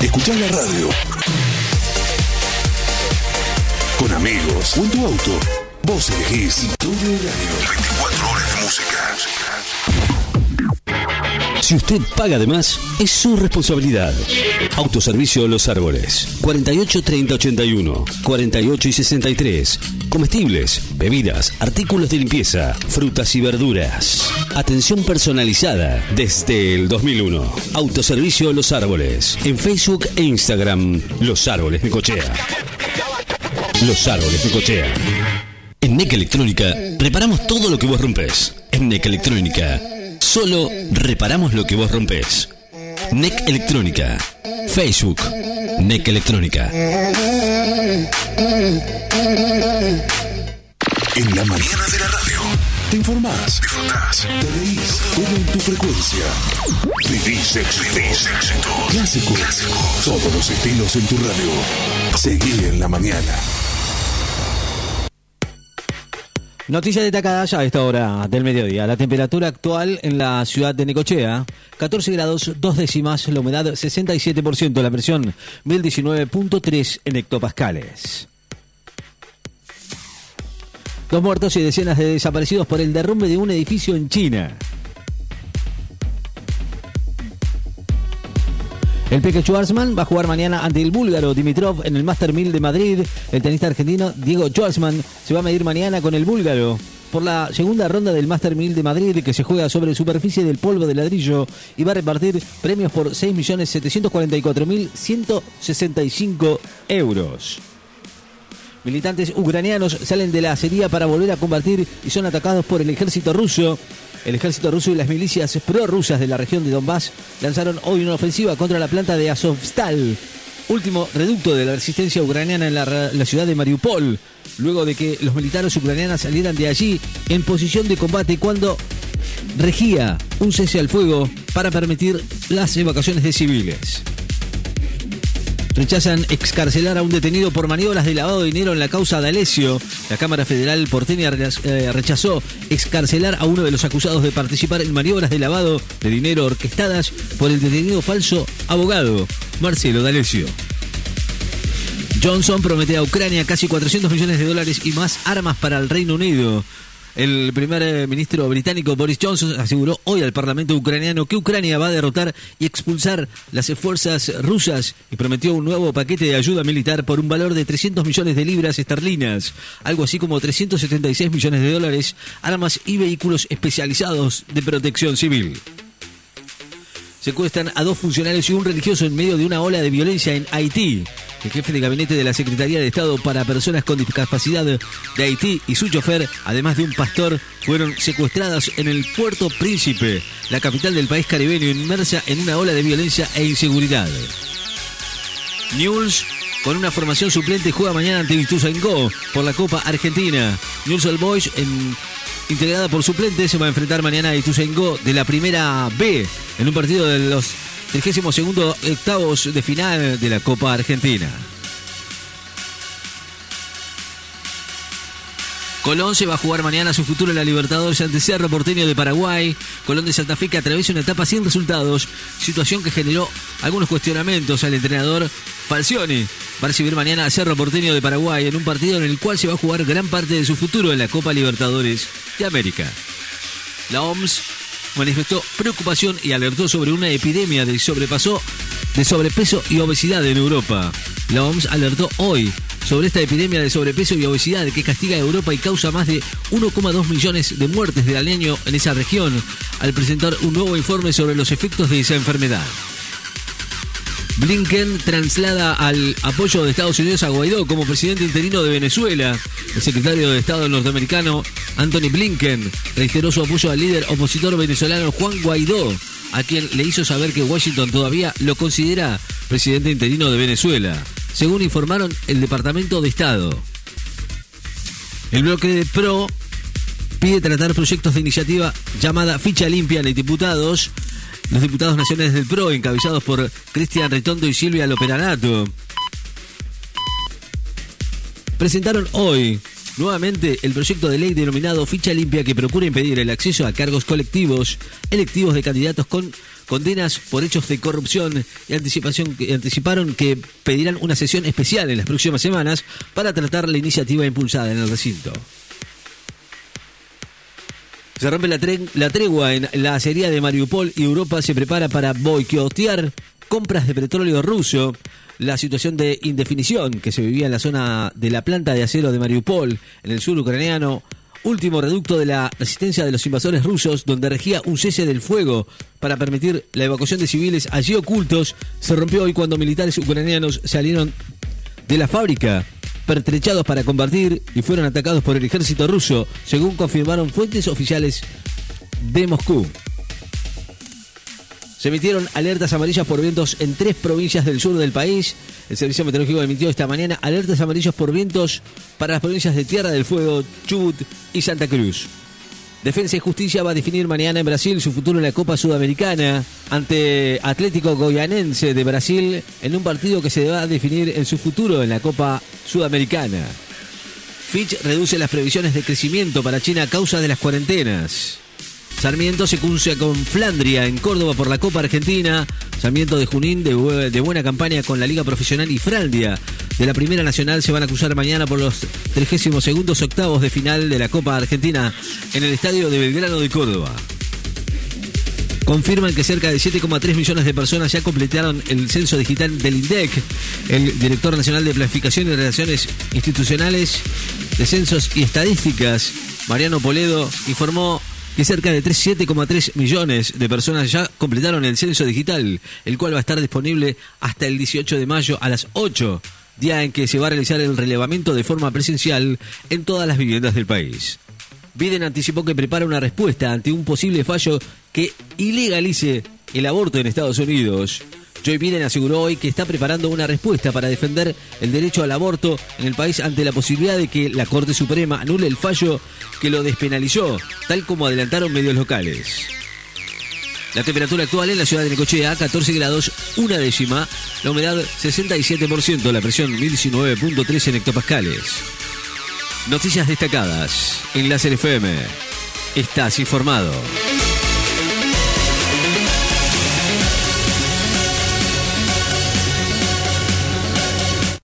Escuchá la radio. Con amigos en tu auto. Vos elegís todo el año. 24 horas de música. Si usted paga de más, es su responsabilidad. Autoservicio Los Árboles. 48 30 81, 48 y 63. Comestibles, bebidas, artículos de limpieza, frutas y verduras. Atención personalizada desde el 2001. Autoservicio Los Árboles. En Facebook e Instagram, Los Árboles de Cochea. Los Árboles de Cochea. En NEC Electrónica, reparamos todo lo que vos rompés. En NEC Electrónica, solo reparamos lo que vos rompés. NEC Electrónica. Facebook. NEC Electrónica. En la mañana de la radio. Te informás, disfrutás, te reís, todo en tu frecuencia. Vivís éxitos. Vivís éxitos. Clásicos. Clásicos. Todos los estilos en tu radio. Seguí en la mañana. Noticia destacada ya a esta hora del mediodía. La temperatura actual en la ciudad de Necochea, 14 grados, dos décimas, la humedad 67%, la presión 1019.3 en hectopascales. Dos muertos y decenas de desaparecidos por el derrumbe de un edificio en China. El Peque Schwarzman va a jugar mañana ante el búlgaro Dimitrov en el Master 1000 de Madrid. El tenista argentino Diego Schwarzman se va a medir mañana con el búlgaro por la segunda ronda del Master 1000 de Madrid que se juega sobre superficie del polvo de ladrillo y va a repartir premios por 6.744.165 euros. Militantes ucranianos salen de la acería para volver a combatir y son atacados por el ejército ruso. El ejército ruso y las milicias prorrusas de la región de Donbass lanzaron hoy una ofensiva contra la planta de Azovstal, último reducto de la resistencia ucraniana en la, la ciudad de Mariupol, luego de que los militares ucranianos salieran de allí en posición de combate cuando regía un cese al fuego para permitir las evacuaciones de civiles. Rechazan excarcelar a un detenido por maniobras de lavado de dinero en la causa de Alesio. La Cámara Federal porteña eh, rechazó excarcelar a uno de los acusados de participar en maniobras de lavado de dinero orquestadas por el detenido falso abogado Marcelo D'Alessio. Johnson promete a Ucrania casi 400 millones de dólares y más armas para el Reino Unido. El primer eh, ministro británico Boris Johnson aseguró hoy al Parlamento ucraniano que Ucrania va a derrotar y expulsar las fuerzas rusas y prometió un nuevo paquete de ayuda militar por un valor de 300 millones de libras esterlinas, algo así como 376 millones de dólares, armas y vehículos especializados de protección civil. Secuestran a dos funcionarios y un religioso en medio de una ola de violencia en Haití. El jefe de gabinete de la Secretaría de Estado para Personas con Discapacidad de Haití y su chofer, además de un pastor, fueron secuestrados en el Puerto Príncipe, la capital del país caribeño, inmersa en una ola de violencia e inseguridad. News con una formación suplente juega mañana ante Ituzaingó por la Copa Argentina. News All Boys integrada por suplentes, se va a enfrentar mañana a Ituzaingó de la primera B en un partido de los 32 octavos de final de la Copa Argentina. Colón se va a jugar mañana su futuro en la Libertadores ante Cerro Porteño de Paraguay. Colón de Santa Fe que atraviesa una etapa sin resultados, situación que generó algunos cuestionamientos al entrenador Falcioni. Va a recibir mañana a Cerro Porteño de Paraguay en un partido en el cual se va a jugar gran parte de su futuro en la Copa Libertadores de América. La OMS manifestó preocupación y alertó sobre una epidemia de sobrepaso de sobrepeso y obesidad en Europa. La OMS alertó hoy sobre esta epidemia de sobrepeso y obesidad que castiga a Europa y causa más de 1,2 millones de muertes del año en esa región, al presentar un nuevo informe sobre los efectos de esa enfermedad. Blinken traslada al apoyo de Estados Unidos a Guaidó como presidente interino de Venezuela. El secretario de Estado norteamericano, Anthony Blinken, reiteró su apoyo al líder opositor venezolano Juan Guaidó, a quien le hizo saber que Washington todavía lo considera presidente interino de Venezuela, según informaron el Departamento de Estado. El bloque de PRO pide tratar proyectos de iniciativa llamada Ficha Limpia de Diputados los diputados nacionales del PRO, encabezados por Cristian Retondo y Silvia Loperanato, presentaron hoy nuevamente el proyecto de ley denominado Ficha Limpia que procura impedir el acceso a cargos colectivos electivos de candidatos con condenas por hechos de corrupción y anticipación, anticiparon que pedirán una sesión especial en las próximas semanas para tratar la iniciativa impulsada en el recinto. Se rompe la, tregua en la acería de Mariupol y Europa se prepara para boicotear compras de petróleo ruso. La situación de indefinición que se vivía en la zona de la planta de acero de Mariupol, en el sur ucraniano, último reducto de la resistencia de los invasores rusos, donde regía un cese del fuego para permitir la evacuación de civiles allí ocultos, se rompió hoy cuando militares ucranianos salieron de la fábrica pertrechados para combatir y fueron atacados por el ejército ruso, según confirmaron fuentes oficiales de Moscú. Se emitieron alertas amarillas por vientos en tres provincias del sur del país. El Servicio Meteorológico emitió esta mañana alertas amarillas por vientos para las provincias de Tierra del Fuego, Chubut y Santa Cruz. Defensa y Justicia va a definir mañana en Brasil su futuro en la Copa Sudamericana ante Atlético Goianense de Brasil en un partido que se va a definir en su futuro en la Copa Sudamericana. Fitch reduce las previsiones de crecimiento para China a causa de las cuarentenas. Sarmiento se cruza con Flandria en Córdoba por la Copa Argentina. Sarmiento de Junín de, buena campaña con la Liga Profesional y Flandria de la Primera Nacional se van a cruzar mañana por los 32 octavos de final de la Copa Argentina en el Estadio de Belgrano de Córdoba. Confirman que cerca de 7,3 millones de personas ya completaron el censo digital del INDEC. El director nacional de Planificación y Relaciones Institucionales de Censos y Estadísticas, Mariano Poledo, informó que cerca de 7,3 millones de personas ya completaron el censo digital, el cual va a estar disponible hasta el 18 de mayo a las 8, día en que se va a realizar el relevamiento de forma presencial en todas las viviendas del país. Biden anticipó que prepara una respuesta ante un posible fallo que ilegalice el aborto en Estados Unidos. Joe Biden aseguró hoy que está preparando una respuesta para defender el derecho al aborto en el país ante la posibilidad de que la Corte Suprema anule el fallo que lo despenalizó, tal como adelantaron medios locales. La temperatura actual en la ciudad de Necochea, 14 grados, una décima. La humedad, 67%. La presión, 1019.3 en hectopascales. Noticias destacadas en la FM. Estás informado.